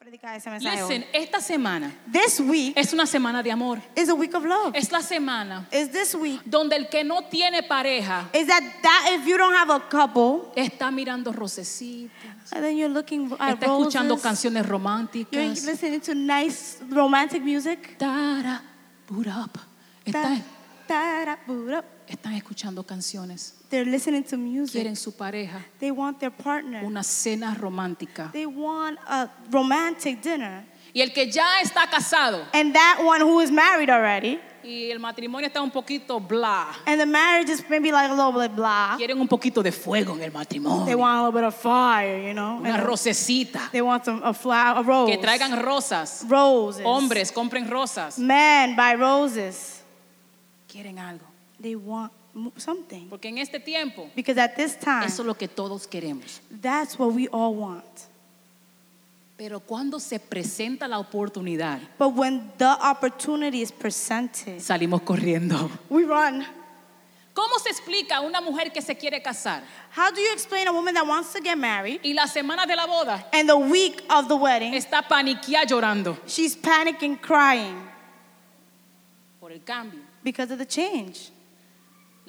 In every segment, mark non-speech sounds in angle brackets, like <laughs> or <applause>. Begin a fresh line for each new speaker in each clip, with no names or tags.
predicar ese mensaje hoy.
Listen, esta semana
This week
es una semana de amor.
is a week of love.
Es la semana
Is this week
donde el que no tiene pareja
is that that if you don't have a couple
está mirando rosecitas,
and then you're looking at
está escuchando
roses,
canciones
you're
románticas.
listening to nice romantic music.
Tara, put up.
Da- boot up.
están escuchando canciones.
They're listening to music.
Quieren su pareja.
They want their partner.
Una cena romántica.
They want a romantic dinner.
Y el que ya está casado
And that one who is married already,
y el matrimonio está un poquito bla.
and the marriage is maybe like a little bit blah.
Quieren un poquito de fuego en el
They
matrimonio.
want a little bit of fire, you know.
Una
and
rosecita.
They want some a flower, a rose.
Que traigan rosas.
roses.
Hombres, compren rosas.
Men buy roses.
Quieren algo.
They want something.
Porque en este tiempo,
Because at this time,
eso es lo que todos queremos.
that's what we all want.
Pero cuando se presenta la oportunidad,
But when the opportunity is presented,
salimos corriendo.
we run.
¿Cómo se explica a una mujer que se quiere casar
How do you explain a woman that wants to get married
y la semana de la boda
and the week of the wedding,
está paniqueada llorando
she's panicking, crying
por el cambio,
because of the change?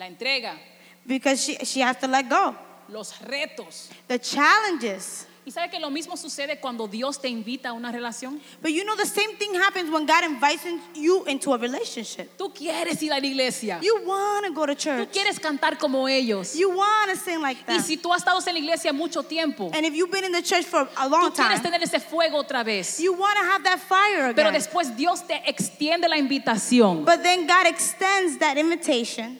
La entrega,
Because she, she has to let go.
los retos?
The challenges.
¿Y sabe que lo mismo sucede cuando Dios te invita a una relación?
But you know, the same thing happens when God invites in- you into a relationship.
Tú quieres ir a la iglesia.
You want to go to
Tú
church.
quieres cantar como ellos.
You want to sing like
Y
that.
si tú has estado en la iglesia mucho tiempo,
And if you've been in the church for a
tú
long
quieres
time,
tener ese fuego otra vez.
you want to have that fire
Pero
again.
después Dios te extiende la invitación
But then God extends that invitation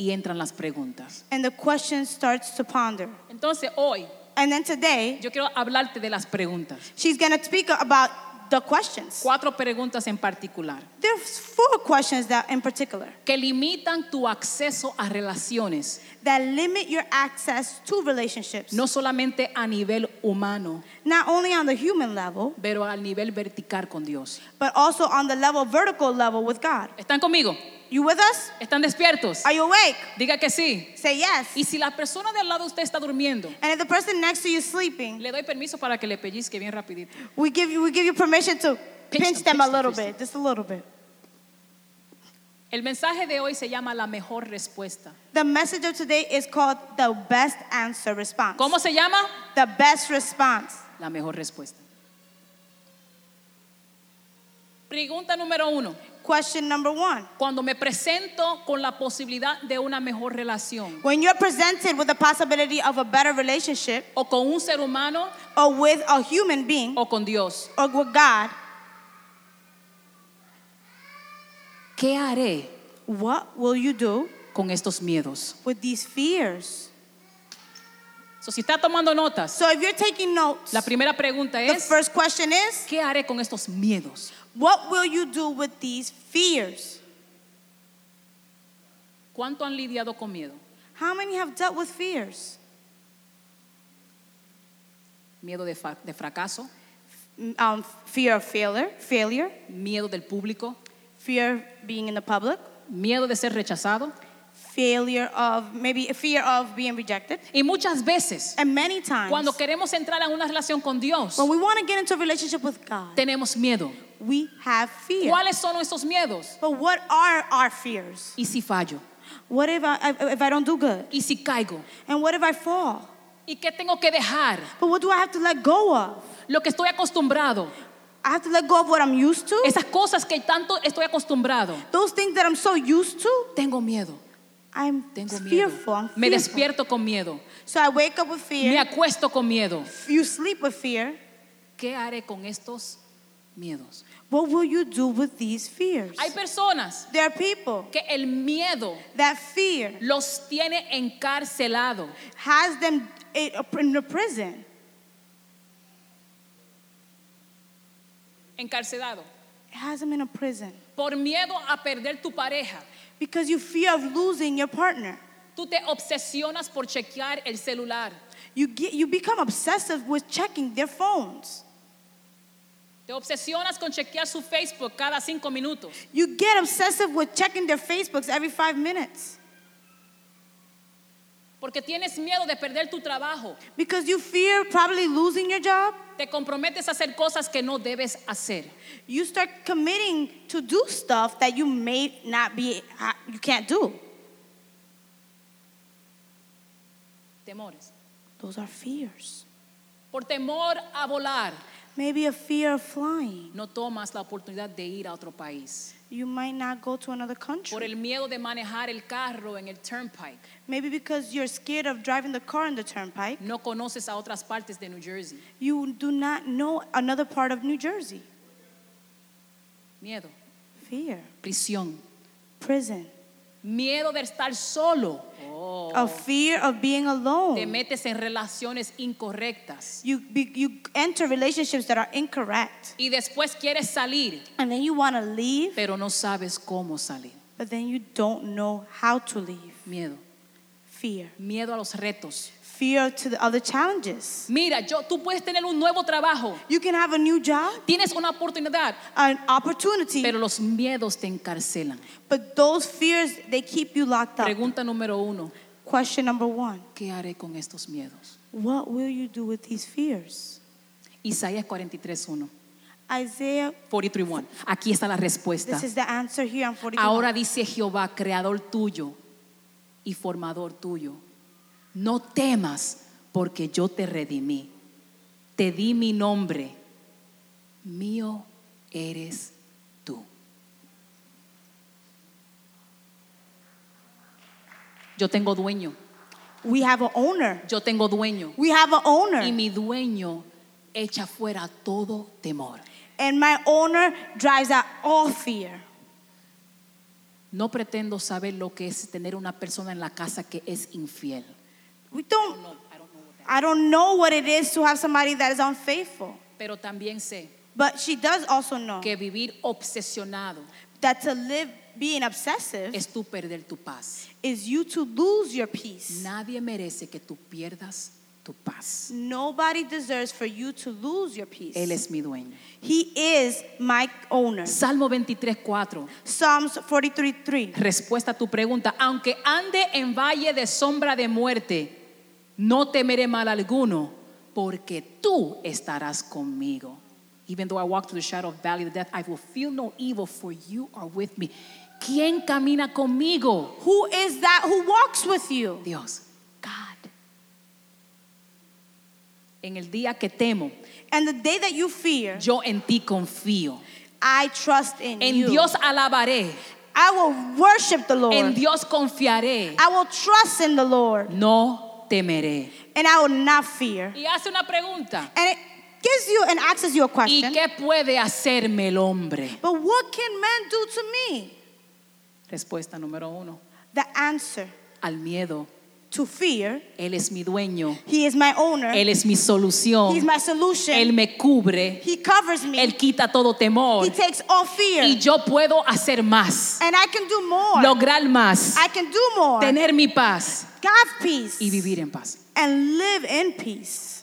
y entran las preguntas.
and the question starts to ponder.
Entonces hoy
And then today,
yo quiero hablarte de las preguntas.
she's going to speak about the questions.
Cuatro preguntas en particular
There's four questions that in particular
que limitan tu acceso a relaciones,
that limit your access to relationships.
no solamente a nivel humano,
Not only on the human level,
pero al nivel vertical con Dios.
but also on the level, vertical level with God.
¿Están conmigo?
You with us?
¿Están despiertos?
Are you awake?
Diga que sí.
Say yes.
Y si la persona de al lado de usted está durmiendo,
And if the person next to you is sleeping,
le doy permiso para que le pellizque bien rapidito.
we give you we give you permission to
Pinch
pinch
them,
them a
them,
little
pinch
bit, just a little bit.
El mensaje de hoy se llama la mejor respuesta.
The message of today is called the best answer response.
¿Cómo se llama?
The best response.
La mejor respuesta. Pregunta número uno.
Question number one.
Cuando me presento con la posibilidad de una mejor relación
When you're presented with the possibility of a better relationship
o con un ser humano
or with a human being
o con Dios,
or with God,
¿qué haré
what will you do
con estos miedos?
with these fears?
So, si está tomando notas,
So if you're taking notes,
la primera pregunta
the
es,
first question is,
¿qué haré con estos miedos?
what will you do with these fears?
¿Cuánto han lidiado con miedo?
How many have dealt with fears?
Miedo de, de fracaso,
Um, fear of failure, failure,
miedo del público,
fear of being in the public,
miedo de ser rechazado.
Failure of maybe a fear of being rejected.
Y muchas veces,
And many times,
cuando queremos entrar en una relación con Dios,
when we want to get into a relationship with God,
tenemos miedo.
we have fear.
¿Cuáles son esos miedos?
But what are our fears?
¿Y si fallo?
What if I, if I don't do good?
¿Y si caigo?
And what if I fall?
¿Y qué tengo que dejar?
But what do I have to let go of?
Lo que estoy acostumbrado.
I have to let go of what I'm used to?
Esas cosas que tanto estoy acostumbrado.
Those things that I'm so used to?
Tengo miedo.
I'm
Tengo miedo.
fearful. I'm
Me
fearful.
despierto con miedo.
So I wake up with
Me
fear.
acuesto con miedo.
You sleep with fear.
¿Qué haré con estos miedos?
What will you do with these fears?
Hay personas
There are people
que el miedo
that fear
los tiene encarcelado.
has them in a prison.
Encarcelado.
It has them in a prison
Por miedo a perder tu pareja.
Because you fear of losing your partner.
Tú te obsesionas por chequear el celular.
You get you become obsessive with checking their phones.
Te obsesionas con chequear su Facebook cada cinco minutos.
You get obsessive with checking their Facebooks every five minutes.
Porque tienes miedo de perder tu trabajo.
Because you fear probably losing your job.
Te comprometes a hacer cosas que no debes hacer.
You start committing to do stuff that you may not be, you can't do.
Temores.
Those are fears.
Por temor a volar,
Maybe a fear of flying.
no tomas la oportunidad de ir a otro país.
You might not go to another
Por
country.
el miedo de manejar el carro en el turnpike,
Maybe because you're scared of driving the car in the turnpike.
no conoces a otras partes de New Jersey.
You do not know another part of New Jersey.
Miedo,
Fear,
prisión,
prison,
miedo de estar solo.
a fear of being
Te
alone.
metes en relaciones incorrectas
You, be, you enter relationships that are incorrect.
y después quieres salir,
And then you want to leave,
pero no sabes cómo salir.
but then you don't know how to leave.
Miedo,
Fear.
miedo a los retos.
Fear to the other challenges.
Mira, yo, tú puedes tener un nuevo trabajo,
You can have a new job,
tienes una oportunidad,
an opportunity,
pero los miedos te encarcelan.
but those fears, they keep you locked up.
Pregunta número uno,
Question number one
¿qué haré con estos miedos?
What will you do with these fears?
Isaías 43.1.
Isaiah,
43.1. Aquí está la respuesta.
this is the answer here on 41.
Ahora dice Jehová, creador tuyo y formador tuyo, no temas porque yo te redimí. Te di mi nombre. Mío eres tú. Yo tengo dueño.
We have an owner.
Yo tengo dueño.
We have an owner.
Y mi dueño echa fuera todo temor.
And my owner drives out all fear.
No pretendo saber lo que es tener una persona en la casa que es infiel.
We don't,
No, I don't know what that-
I don't know what it is to have somebody that is unfaithful.
Pero también sé
But she does also know
que vivir obsesionado
that to live being obsessive
es tú perder tu paz.
is you to lose your peace.
Nadie merece que tú pierdas tu paz.
Nobody deserves for you to lose your peace.
Él es mi dueño.
He is my owner.
Salmo 23:4.
Psalms 43 3.
Respuesta a tu pregunta. Aunque ande en valle de sombra de muerte, no temeré mal alguno, porque tú estarás conmigo. Even though I walk through the shadow of valley of death, I will feel no evil, for you are with me. ¿Quién camina conmigo?
Who is that who walks with you?
Dios.
God.
En el día que temo,
And the day that you fear,
yo en ti confío.
I trust in
En
you.
Dios alabaré,
I will worship the Lord.
en Dios confiaré,
I will trust in the Lord.
no temeré.
And I will not fear.
Y hace una pregunta.
And it gives you and asks you a
¿Y
question.
qué puede hacerme el hombre?
But what can man do to me?
Respuesta número uno.
The answer
Al miedo.
to fear,
Él es mi dueño.
He is my owner.
Él es mi solución.
He's my solution.
Él me cubre.
he covers me.
Él quita todo temor.
he takes all fear.
Y yo puedo hacer más.
and I can do more.
Lograr más.
I can do more.
Tener mi paz.
Have peace.
Y vivir en paz.
and live in peace.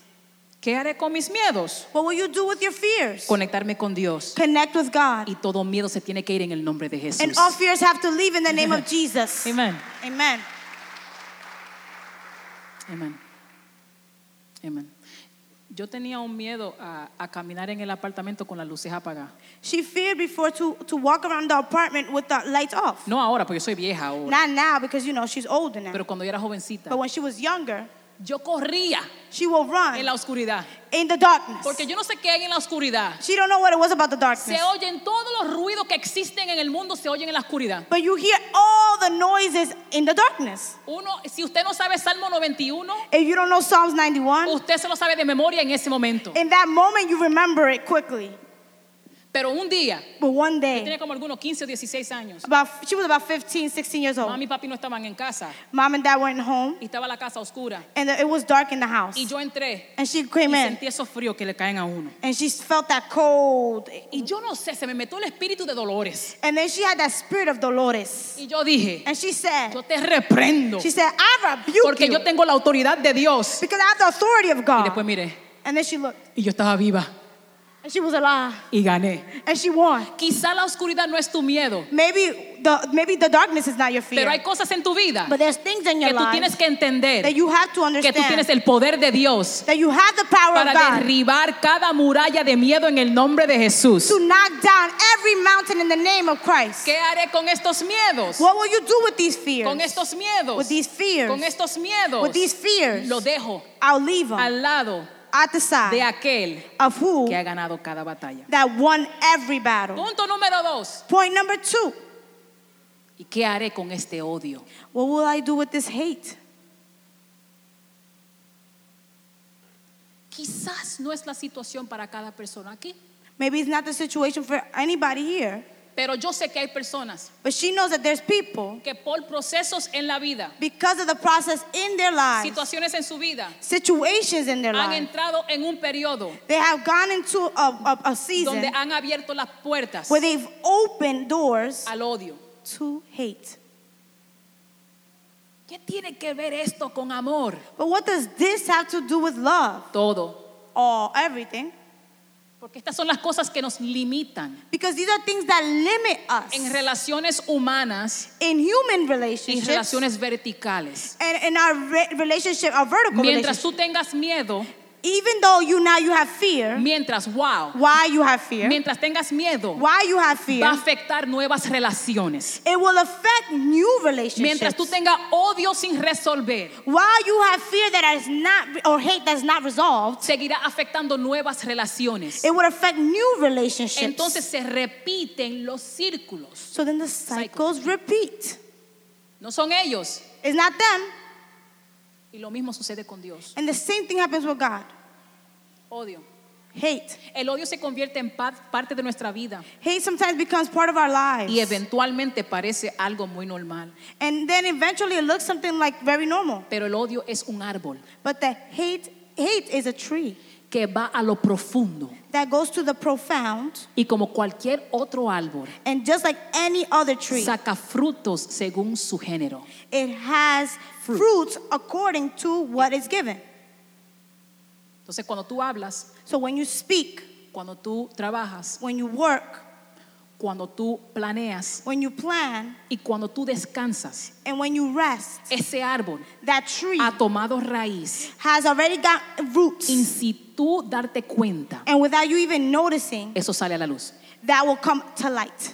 ¿Qué haré con mis miedos?
What will you do with your fears?
Conectarme con Dios.
Connect with God.
Y todo miedo se tiene que ir en el nombre de Jesús.
And all fears have to leave in the name of <laughs> Jesus.
Amén.
Amen.
Amén. Amén. Yo tenía un miedo a, a caminar en el apartamento con las luces apagadas.
She feared before to, to walk around the apartment with the lights off.
No ahora, porque yo soy vieja ahora.
Not now because you know she's older now.
Pero cuando yo era jovencita,
But when she was younger,
yo corría
she will
en
run
la oscuridad.
in the darkness.
Porque yo no sé qué hay en la oscuridad.
She don't know what it was about the darkness.
Se oyen todos los ruidos que existen en el mundo, se oyen en la oscuridad.
But you hear all the noises in the darkness.
Uno, si usted no sabe Salmo 91,
If you don't know Psalms 91,
usted se lo sabe de memoria en ese momento.
in that moment you remember it quickly.
Pero un día,
But one
yo
day,
tenía como algunos 15 o 16 años.
about she was about 15, 16 years old.
Mami y papi no estaban en casa
Mom and dad went home,
y estaba la casa oscura.
and it was dark in the house.
Y yo entré
And she
y
came in,
sentí esos fríos que le caen a uno.
and she felt that cold.
Y yo no sé, se me metió el espíritu de Dolores.
And then she had that spirit of Dolores.
Y yo dije,
And she said,
yo te reprendo.
she said, I rebuke
Porque
you
yo tengo la autoridad de Dios.
because I have the authority of
Y
God.
después miré,
And then she looked,
y yo estaba viva.
And she was alive.
y gané.
And she won.
Quizá la oscuridad no es tu miedo,
Maybe the maybe the darkness is not your fear.
pero hay cosas en tu vida
but there's things in your
que tú
life
tienes que entender
that you have to
que
understand.
tú tienes el poder de Dios
that you have the power
para
of God
derribar cada muralla de miedo en el nombre de Jesús.
to knock down every mountain in the name of Christ.
¿Qué haré con estos miedos?
What will you do with these fears?
Con estos miedos.
With these fears.
Con estos miedos.
With these fears.
Lo dejo
I'll leave them
al lado
at the side
de aquel
of who
que ha ganado cada batalla.
that won every battle.
Punto número dos.
Point number two.
¿Y qué haré con este odio?
What will I do with this hate?
Quizás no es la situación para cada persona aquí,
Maybe it's not the situation for anybody here,
pero yo sé que hay personas
but she knows that there's people
que por procesos en la vida,
because of the process in their lives,
situaciones en su vida,
situations in their
han
lives.
entrado en un periodo
They have gone into a, a, a season
donde han abierto las puertas
where they've opened doors
al odio.
to hate.
¿Qué tiene que ver esto con amor?
But what does this have to do with love?
Todo.
Or everything?
Porque estas son las cosas que nos limitan
Because these are things that limit us
en relaciones humanas
in human relationships
relaciones verticales.
and in our re- relationship, our vertical
Mientras
relationship.
tú tengas miedo,
Even though you now you have fear,
mientras, wow,
why you have fear,
mientras tengas miedo,
why you have
va a
fear,
afectar nuevas relaciones.
it will affect new
Mientras
relationships.
tú tengas odio sin resolver,
While you have fear that is not or hate that's not resolved,
seguirá afectando nuevas relaciones.
it would affect new relationships.
Entonces se repiten los círculos.
so then the cycles repeat.
No son ellos.
It's not them,
Y lo mismo sucede con Dios.
and the same thing happens with God.
Odio.
Hate.
El odio se convierte en pa- parte de nuestra vida
Hate sometimes becomes part of our lives.
y eventualmente parece algo muy normal.
And then eventually it looks something like very normal.
Pero el odio es un árbol
But the hate hate is a tree
que va a lo profundo
that goes to the profound
y como cualquier otro árbol
and just like any other tree,
saca frutos según su género.
it has fruits according to what is given.
Entonces cuando tú hablas,
So when you speak,
cuando tú trabajas,
when you work,
cuando tú planeas
when you plan,
y cuando tú descansas,
and when you rest,
ese árbol
that tree
ha tomado raíz
has already got roots.
y si tú darte cuenta,
And without you even noticing,
eso sale a la luz.
that will come to light.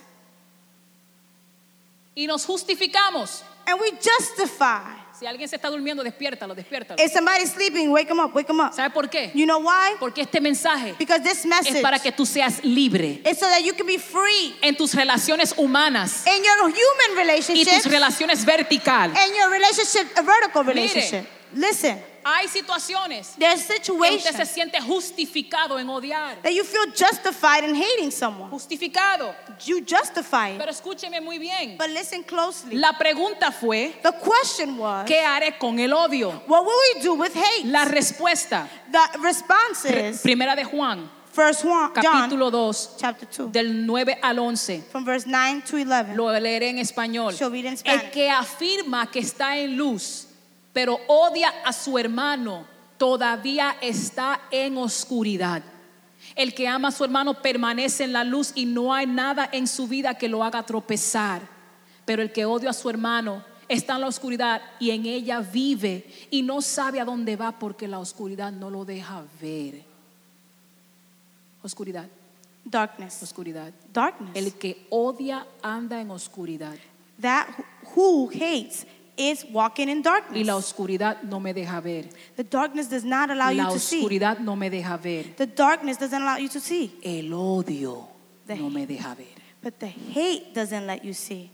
Y nos justificamos.
And we justify.
Si alguien se está durmiendo, despiértalo, despiértalo.
If somebody's sleeping, wake them up, wake them up.
¿Sabe por qué?
You know why?
Porque este mensaje
Because this message
es para que tú seas libre
is so that you can be free
en tus relaciones humanas,
in your human
y tus
relationships
relaciones verticales.
and your relationship, a vertical
Mire.
Listen,
Hay situaciones
there's
que usted se
situations
siente justificado en odiar.
that you feel justified in hating someone.
Justificado.
You justify it.
Pero escúcheme muy bien.
But listen closely.
La pregunta fue,
The question was,
¿qué haré con el odio?
what will we do with hate?
La respuesta,
The response is
primera de Juan,
First Juan, John,
capítulo 2,
chapter 2,
del 9 al 11.
from verse 9 to 11.
Lo leeré en español.
Shall read in
El que afirma que está en luz, pero odia a su hermano, todavía está en oscuridad. El que ama a su hermano permanece en la luz y no hay nada en su vida que lo haga tropezar. Pero el que odia a su hermano está en la oscuridad y en ella vive y no sabe a dónde va porque la oscuridad no lo deja ver. Oscuridad,
Darkness.
oscuridad.
Darkness.
El que odia anda en oscuridad
that who hates is walking in
y
darkness.
la oscuridad no me deja ver.
The darkness does not allow you
La
to see.
oscuridad no me deja ver.
The darkness doesn't allow you to see.
El odio
The
no me deja ver.
But the hate doesn't let you see.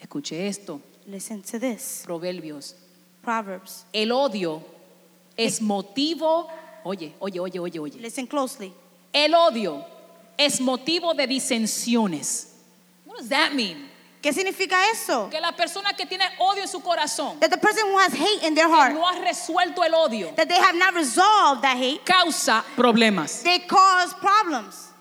Escuche esto,
Listen to this.
Proverbios.
Proverbs.
El odio es motivo, oye, oye, oye, oye, oye.
Listen closely.
El odio es motivo de disensiones. What does that mean?
¿Qué significa eso?
Que la persona que tiene odio en su corazón,
That the person who has hate in their
que
heart,
no ha resuelto el odio,
that they have not resolved that hate,
causa problemas.
they cause problems.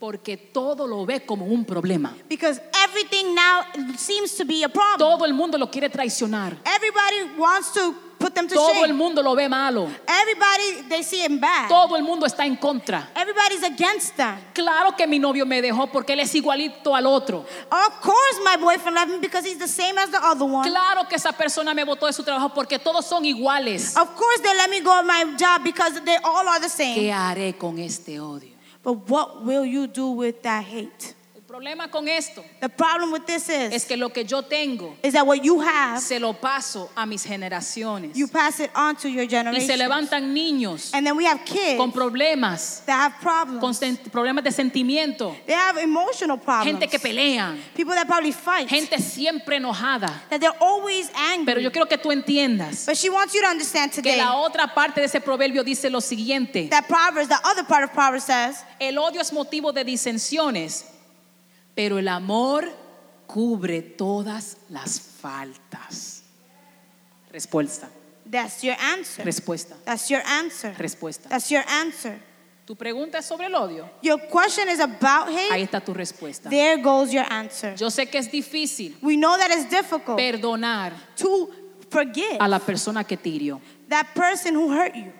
Porque todo lo ve como un problema.
Because everything now seems to be a problem.
Todo el mundo lo quiere traicionar.
Everybody wants to put them to
Todo el
shame.
mundo lo ve malo.
Everybody, they see him bad.
Todo el mundo está en contra.
Everybody's against them.
Claro que mi novio me dejó porque él es igualito al otro.
Of course, my boyfriend left me because he's the same as the other one.
Claro que esa persona me botó de su trabajo porque todos son iguales.
Of course, they let me go at my job because they all are the
¿Qué
same.
haré con este odio?
But what will you do with that hate?
Problema con esto
The problem with this
es
is,
que lo que yo tengo
is that what you have,
se lo paso a mis generaciones.
you pass it on to your
Y se levantan niños
And then we have kids
con problemas,
that have problems.
problemas de sentimiento,
They have emotional problems.
gente que pelean,
People that probably fight.
gente siempre enojada.
That they're always angry.
Pero yo quiero que tú entiendas
But she wants you to understand
que
today
la otra parte de ese proverbio dice lo siguiente.
that Proverbs, the other part of Proverbs says,
El odio es motivo de disensiones, pero el amor cubre todas las faltas. Respuesta,
that's your answer.
respuesta,
That's your answer.
respuesta.
That's your answer.
Tu pregunta es sobre el odio.
Your question is about
Ahí
hate.
está tu respuesta.
There goes your answer.
Yo sé que es difícil
We know that it's difficult
perdonar
to forgive
a la persona que te hirió.
that person who hurt you.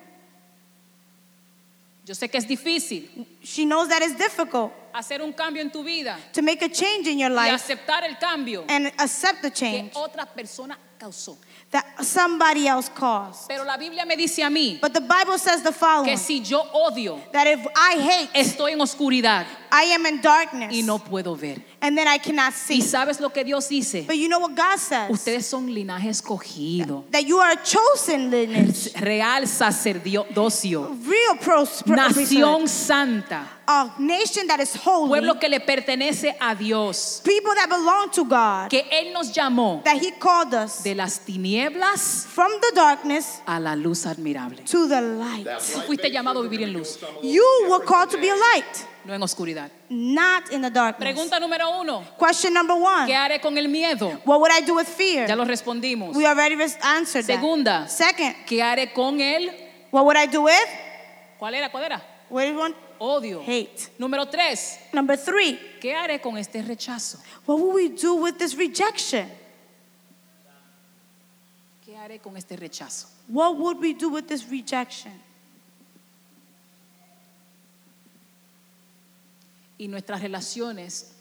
Yo sé que es difícil
She knows that it's difficult
hacer un cambio en tu vida
to make a change in your
y
life
aceptar el cambio
and accept the
que
change
otra persona causó.
that somebody else caused.
Pero la Biblia me dice a mí
But the Bible says the
que
following
si yo odio,
that if I hate,
estoy en oscuridad
I am in darkness
y no puedo ver.
and then I cannot
Y
see.
sabes lo que Dios dice?
But you know what God says?
Ustedes son linaje escogido,
That you are a chosen lineage, <laughs>
real sacerdocio,
real pros- pro-
nación santa,
a nation that is holy,
pueblo que le pertenece a Dios,
people that belong to God,
que Él nos llamó
that He called us
de las tinieblas
from the darkness
a la luz admirable.
to the light.
Tú fuiste llamado a vivir en luz,
You were called to be a light,
no en oscuridad.
not in the darkness.
Pregunta número uno,
Question number
¿qué
one
haré con el miedo?
What would I do with
Ya
fear?
lo respondimos.
We already answered that.
Segunda,
Second,
¿qué haré con él?
what would I do with?
¿Cuál era? ¿Cuál era?
What do you want?
Odio.
Hate.
Número tres,
Number three,
¿qué haré con este rechazo?
what will we do with this rejection?
¿Qué haré con este rechazo?
What would we do with this rejection?
Y nuestras relaciones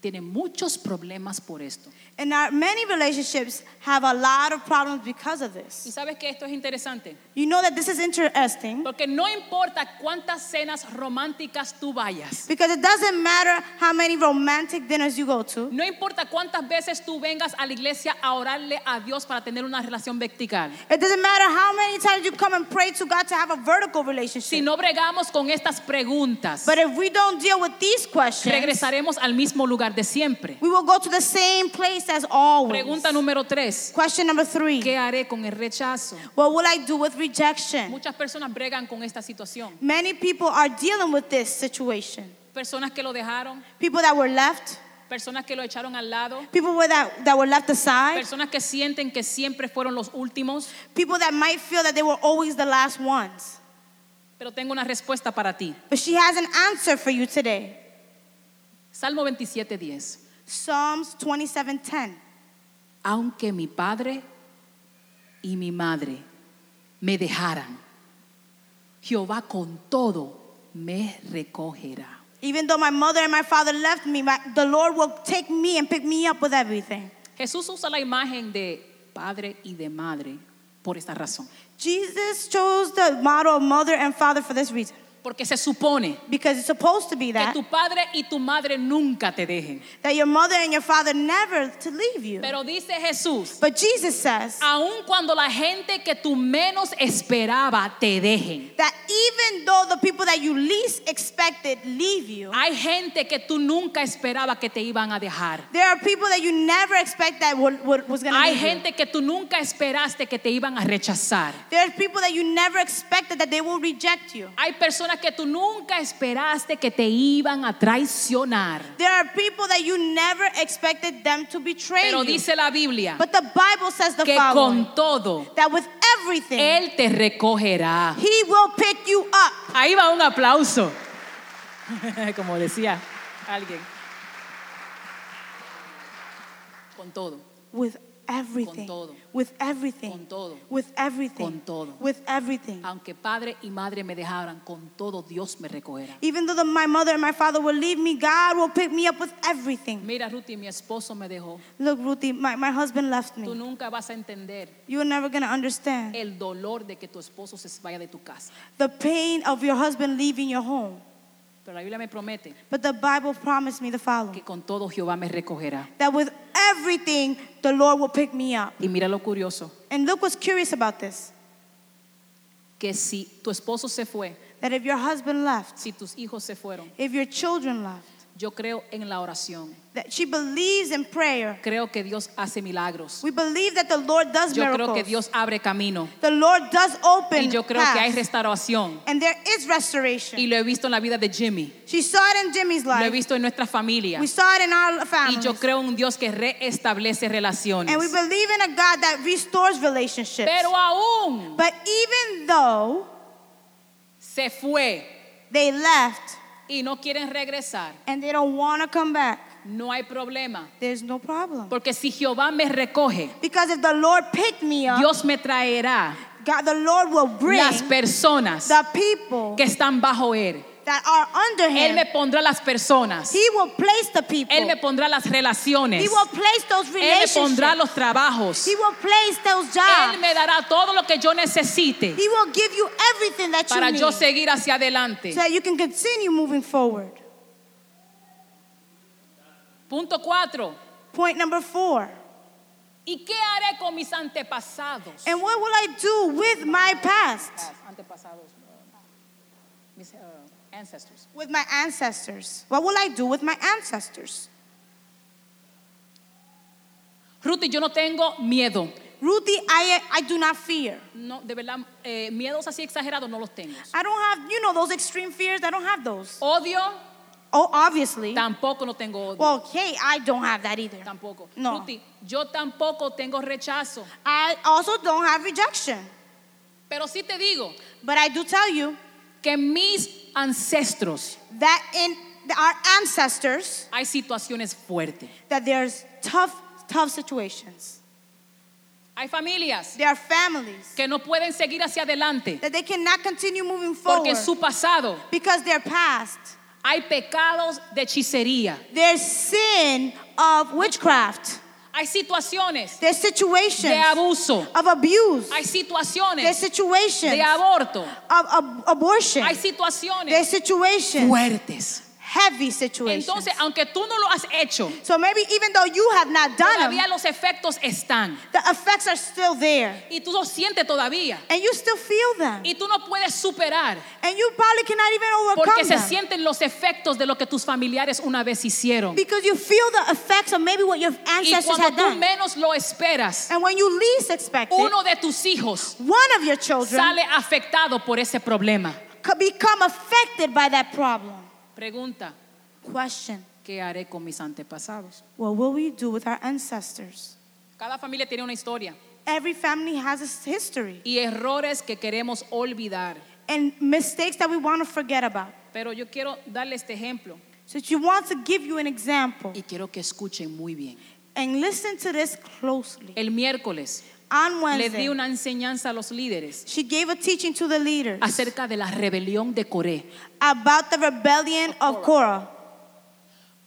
tienen muchos problemas por esto.
And our many relationships have a lot of problems because of
Y
this.
sabes que esto es interesante,
You know that this is interesting
porque no importa cuántas cenas románticas tú vayas,
because it doesn't matter how many romantic dinners you go to.
no importa cuántas veces tú vengas a la iglesia a orarle a Dios para tener una relación vertical.
It doesn't matter how many times you come and pray to God to have a vertical
Si
relationship.
no bregamos con estas preguntas,
But if we don't deal with these questions,
regresaremos al mismo lugar de siempre.
we will go to the same place as always.
Pregunta número tres,
Question number three.
¿qué haré con el rechazo?
What will I do with rejection?
Muchas personas bregan con esta situación.
Many people are dealing with this situation.
Personas que lo dejaron,
People that were left,
personas que lo echaron al lado,
people were that, that were left aside,
personas que sienten que siempre fueron los últimos.
people that might feel that they were always the last ones.
Pero tengo una respuesta para ti.
But she has an answer for you today.
Salmo 27:10.
Psalms 27:10.
Aunque mi padre y mi madre me dejaran, Jehová con todo me recogerá.
Even though my mother and my father left me, my, the Lord will take me and pick me up with everything.
Jesús usa la imagen de padre y de madre por esta razón.
Jesus chose the model of mother and father for this reason.
Porque se supone
Because it's supposed to be
que
that,
tu padre y tu madre nunca te dejen.
that your mother and your father never to leave you.
Pero dice Jesús,
But Jesus says
aun cuando la gente que tú menos esperaba te dejen,
that even though the people that you least expected leave you,
hay gente que tú nunca esperaba que te iban a dejar.
there are people that you never expect that would, would, was going to
Hay
leave you.
gente que tú nunca esperaste que te iban a rechazar.
There are people that you never expected that they will reject you.
Hay personas que tú nunca esperaste que te iban a traicionar.
There are people that you never expected them to betray
Pero dice la Biblia
But the Bible says the
que
following
con todo
that with everything,
Él te recogerá.
He will pick you up.
Ahí va un aplauso. <laughs> Como decía alguien. Con todo.
With everything.
todo.
With everything.
Con todo.
With everything.
Con todo.
With everything.
Aunque padre y madre me dejaran, con todo Dios me recogerá.
Even though the, my mother and my father will leave me, God will pick me up with everything.
Mira, Ruthie, mi esposo me dejó.
Look, Ruthie, my, my husband left
Tú
me.
nunca vas a entender
You're never going to understand
el dolor de que tu esposo se vaya de tu casa.
the pain of your husband leaving your home.
Pero la Biblia me promete
But the Bible promised me the
que con todo Jehová me recogerá.
that with everything, the Lord will pick me up.
Y mira lo curioso,
And look what's curious about this
que si tu esposo se fue,
that if your husband left,
si tus hijos se fueron,
if your children left,
yo creo en la oración.
that she believes in prayer.
Creo que Dios hace milagros.
We believe that the Lord does
Yo creo
miracles.
que Dios abre camino.
the Lord does open
Y yo creo que hay
paths.
restauración.
and there is restoration.
Y lo he visto en la vida de Jimmy.
she saw it in Jimmy's
Lo he
life.
visto en nuestra familia.
We saw it in our
Y
families.
yo creo en un Dios que reestablece relaciones.
and we believe in a God that restores relationships.
Pero aún
but even though
se fue
they left
y no quieren regresar,
and they don't want to come back,
no hay problema.
there's no problem.
Porque si Jehová me recoge,
Because if the Lord picked me up,
Dios me traerá
God, the Lord will bring
las personas
the people
que están bajo Él.
That are under
Él
Him.
me pondrá las personas.
He will place the people.
Él me pondrá las relaciones.
He will place those
Él me
relationships.
pondrá los trabajos.
He will place those
Él
jobs.
me dará todo lo que yo necesite
He will give you everything that
para
you
yo
need
seguir hacia adelante.
so that you can continue moving forward.
Punto cuatro.
Point number four.
¿Y qué haré con mis antepasados?
And what will I do with my past?
Antepasados, mis uh, ancestors.
With my ancestors? What will I do with my ancestors?
Ruthie, yo no tengo miedo.
Ruthie, I, I do not fear.
No, de verdad, eh, miedos así exagerados no los tengo.
I don't have, you know, those extreme fears. I don't have those.
Odio,
Oh, obviously.
tampoco no tengo odio.
Well, hey, I don't have that either.
tampoco.
No.
Ruthie, yo tampoco tengo rechazo.
I also don't have rejection.
Pero sí te digo
But I do tell you
que mis ancestros
that in our ancestors,
hay situaciones fuertes.
that there's tough, tough situations.
Hay familias
There are families
que no pueden seguir hacia adelante
that they cannot continue moving forward
porque su pasado
because their past,
hay pecados de hechicería.
there's sin of witchcraft,
Hay situaciones
there's situations
de abuso.
of abuse,
Hay
there's
situaciones
situations
de aborto.
of, of abortion,
Hay
there's
situaciones
situations,
fuertes.
Heavy situations.
Entonces, aunque tú no lo has hecho,
so maybe even though you have not done them,
todavía los efectos están.
the effects are still there.
Y tú lo sientes todavía.
And you still feel them.
Y tú no puedes superar.
And you probably cannot even overcome
Porque se
them.
sienten los efectos de lo que tus familiares una vez hicieron.
Because you feel the effects of maybe what your
Y
ancestors
cuando
had
tú
done.
menos lo esperas,
And when you least expect it,
uno de tus hijos
one of your children
sale afectado por ese problema.
could become affected by that problem.
Pregunta,
Question
¿qué haré con mis antepasados?
What will we do with our ancestors?
Cada familia tiene una historia
Every family has a history
y errores que queremos olvidar.
and mistakes that we want to forget about.
Pero yo quiero darle este ejemplo
So she wants to give you an example.
y quiero que escuchen muy bien.
And listen to this closely.
El miércoles
On
le di
Wednesday,
una enseñanza a los líderes
she gave a teaching to the leaders
acerca de la rebelión de Coré.
about the rebellion of Korah.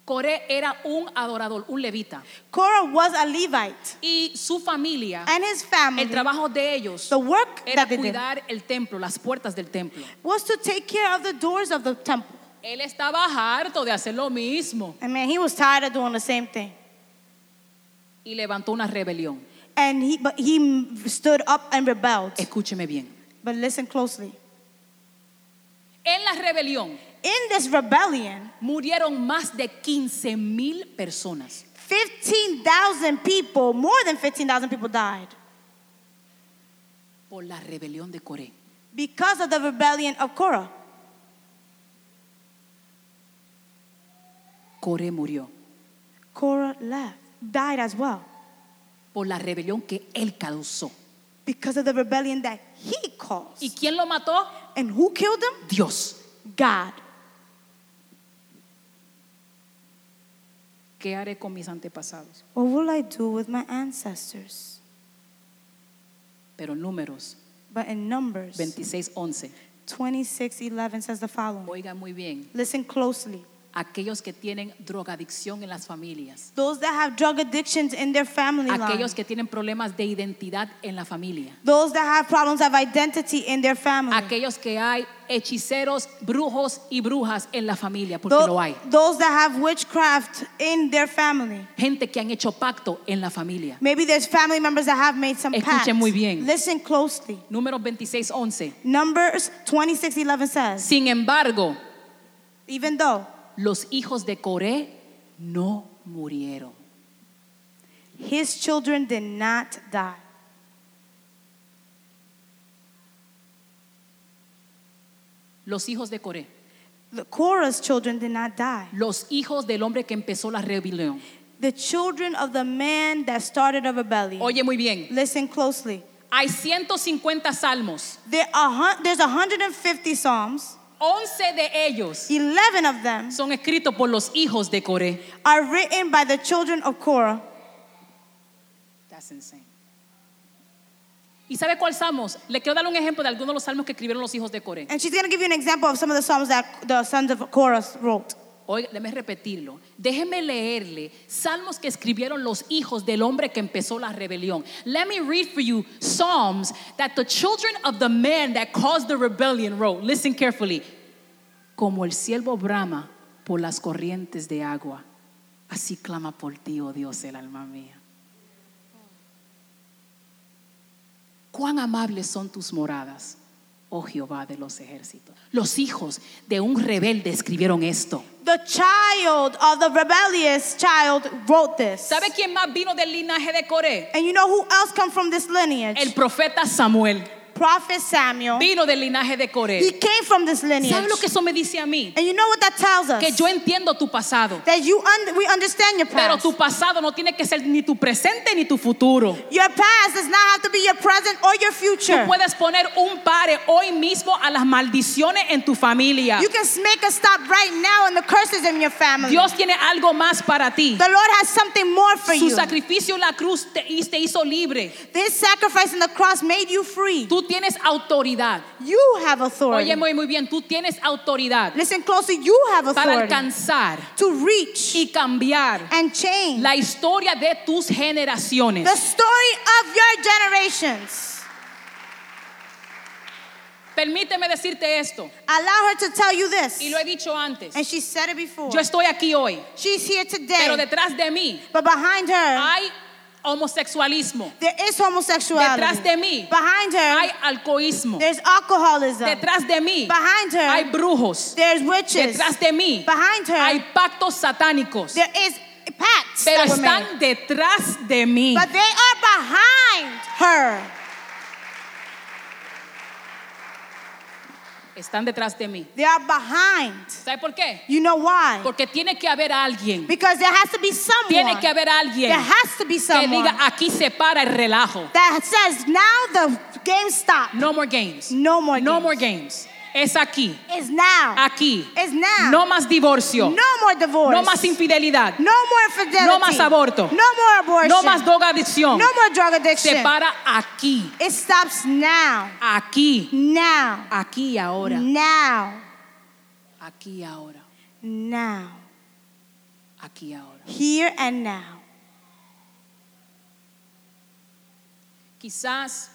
Coré era un adorador, un levita.
Korah was a Levite,
Y su familia,
and his family,
el trabajo de ellos
the work
era
that
cuidar el templo, las puertas del templo.
was to take care of the doors of the temple.
Él estaba harto de hacer lo mismo
And man, he was tired of doing the same thing.
y levantó una rebelión.
And he, but he stood up and rebelled.
Escúcheme bien.
But listen closely.
En la rebelión
In this rebellion,
murieron más de 15 mil personas.
15,000 people, more than 15,000 people died
por la rebelión de Coré.
because of the rebellion of Korah.
Coré murió
Korah left, died as well
por la rebelión que él causó.
because of the rebellion that he caused.
¿Y quién lo mató?
And who killed him?
Dios.
God.
¿Qué haré con mis antepasados?
What will I do with my ancestors?
Pero números
But in Numbers
26:11.
26:11 says the following.
Oiga muy bien.
Listen closely.
Aquellos que tienen drogadicción en las familias.
Those that have drug addictions in their family
Aquellos
line.
que tienen problemas de identidad en la familia.
Those that have problems of identity in their family.
Aquellos que hay hechiceros, brujos y brujas en la familia, porque
Tho-
lo hay.
Those that have witchcraft in their family.
Gente que han hecho pacto en la familia.
Maybe there's family members that have made some
Escuchen
pacts.
muy bien.
Listen closely.
Números 26:11.
Numbers 26:11 says,
Sin embargo,
even though
los hijos de Coré no murieron.
his children did not die.
Los hijos de Coré.
The Korah's children did not die.
Los hijos del hombre que empezó la rebelión.
The children of the man that started a rebellion.
Oye muy bien.
Listen closely.
Hay 150 salmos.
There are, there's 150 psalms.
11 de ellos
11 of them
son escritos por los hijos de Coré.
are written by the children of Korah.
That's insane. ¿Y sabe cuál salmos? Le quiero dar un ejemplo de algunos de los salmos que escribieron los hijos de Coré.
And she's going to give you an example of some of the psalms that the sons of Korah wrote.
Oiga, déjeme repetirlo. Déjeme leerle salmos que escribieron los hijos del hombre que empezó la rebelión. Let me read for you psalms that the children of the man that caused the rebellion wrote. Listen carefully. Como el siervo brama por las corrientes de agua, así clama por ti, oh Dios, el alma mía. Cuán amables son tus moradas, oh Jehová de los ejércitos. Los hijos de un rebelde escribieron esto.
The child of the rebellious child wrote this.
¿Sabe quién más vino del linaje de Coré?
And you know who else come from this lineage?
El profeta Samuel
Prophet Samuel.
vino del linaje de
He
Coré.
came from this lineage.
¿Sabe lo que eso me dice a mí?
And you know what that tells us?
Que yo entiendo tu pasado,
that you un- we understand your
pero
past.
tu pasado no tiene que ser ni tu presente ni tu futuro.
Your past does not have to be your present or your
Tú
future.
puedes poner un pare hoy mismo a las maldiciones en tu familia.
You can make a stop right now on the curses in your family.
Dios tiene algo más para ti.
the Lord has something more for
Su
you.
sacrificio en la cruz te, te hizo libre.
This sacrifice on the cross made you free.
Tú tienes autoridad.
You have authority.
Oye muy, muy bien, tú tienes autoridad
Listen closely. You have
para
authority
alcanzar
to reach
y cambiar
and change
la historia de tus generaciones.
the story of your generations.
Permíteme decirte esto,
Allow her to tell you this.
y lo he dicho antes.
And she said it before.
Yo estoy aquí hoy,
She's here today.
pero detrás de mí
but behind her,
hay homosexualismo.
there is homosexuality.
Detrás de mí
behind her,
hay alcoholismo.
there's alcoholism.
Detrás de mí
behind her,
hay brujos.
there's witches.
Detrás de mí
behind her,
hay pactos satánicos.
there is pacts
Pero están detrás de mí.
But they are behind her.
Están detrás de mí.
They are behind.
¿Sabe por qué?
You know why?
Porque tiene que haber alguien.
Because there has to be someone.
Tiene que haber alguien
there has to be
que
someone
diga aquí se para el relajo.
that says now the game stop.
No more games.
No more
No
games.
more games. Es aquí.
It's now.
Aquí.
It's now.
No más divorcio.
No more divorce.
No más infidelidad.
No more infidelity.
No más aborto.
No more abortion.
No más drogadicción.
No more drug addiction.
Se para aquí.
It stops now.
Aquí.
Now.
Aquí y ahora.
Now.
Aquí y ahora.
Now.
Aquí y ahora.
Here and now.
Quizás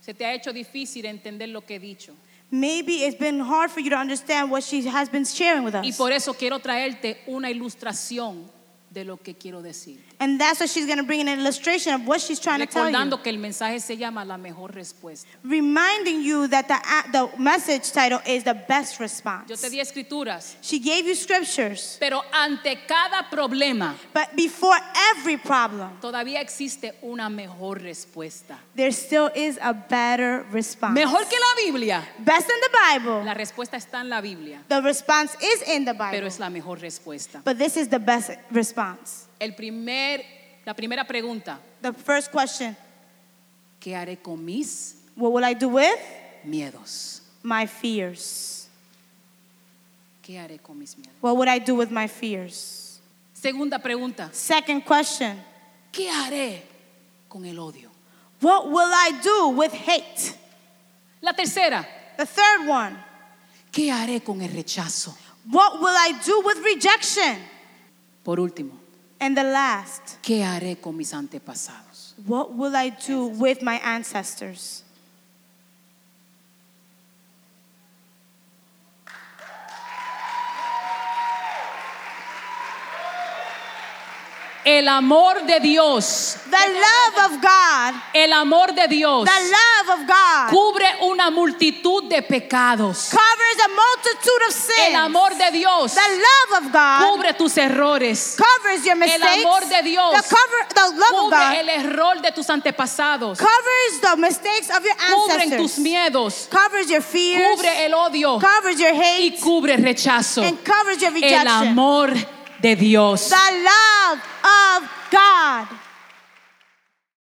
se te ha hecho difícil entender lo que he dicho.
Maybe it's been hard for you to understand what she has been sharing with us.
Y por eso quiero traerte una ilustración de lo que quiero decir.
And that's why she's going to bring an illustration of what she's trying to tell you.
Recordando que el mensaje se llama La mejor respuesta.
Reminding you that the, the message title is the best response.
Yo te di escrituras,
She gave you scriptures,
pero ante cada problema
but before every problem,
todavía existe una mejor respuesta.
there still is a better response.
Mejor que la Biblia.
Best in the Bible.
La respuesta está en la Biblia,
The response is in the
pero
Bible.
es la mejor respuesta.
But this is the best response.
El primer, la primera pregunta,
The first question
¿qué haré con mis
What will I do with
miedos?
my fears?
¿Qué haré con mis miedos?
What would I do with my fears?
Segunda pregunta.
Second question
¿Qué haré con el odio?
What will I do with hate?
La tercera.
The third one
¿Qué haré con el rechazo?
What will I do with rejection?
Por último,
And the last,
¿qué haré con mis antepasados?
what will I do with my ancestors?
El amor de Dios,
The love of God,
el amor de Dios
the love of God
cubre una multitud de pecados.
covers a multitude of sins.
El amor de Dios
The love of God
cubre tus errores.
covers your mistakes.
amor de Dios
the, cover, the love of
Cubre
God
el error de tus antepasados.
covers the mistakes of your ancestors.
tus miedos.
covers your fears.
Cubre el odio
covers your
y
hate.
cubre el rechazo.
and covers your
El
rejection.
amor de Dios.
The love of God.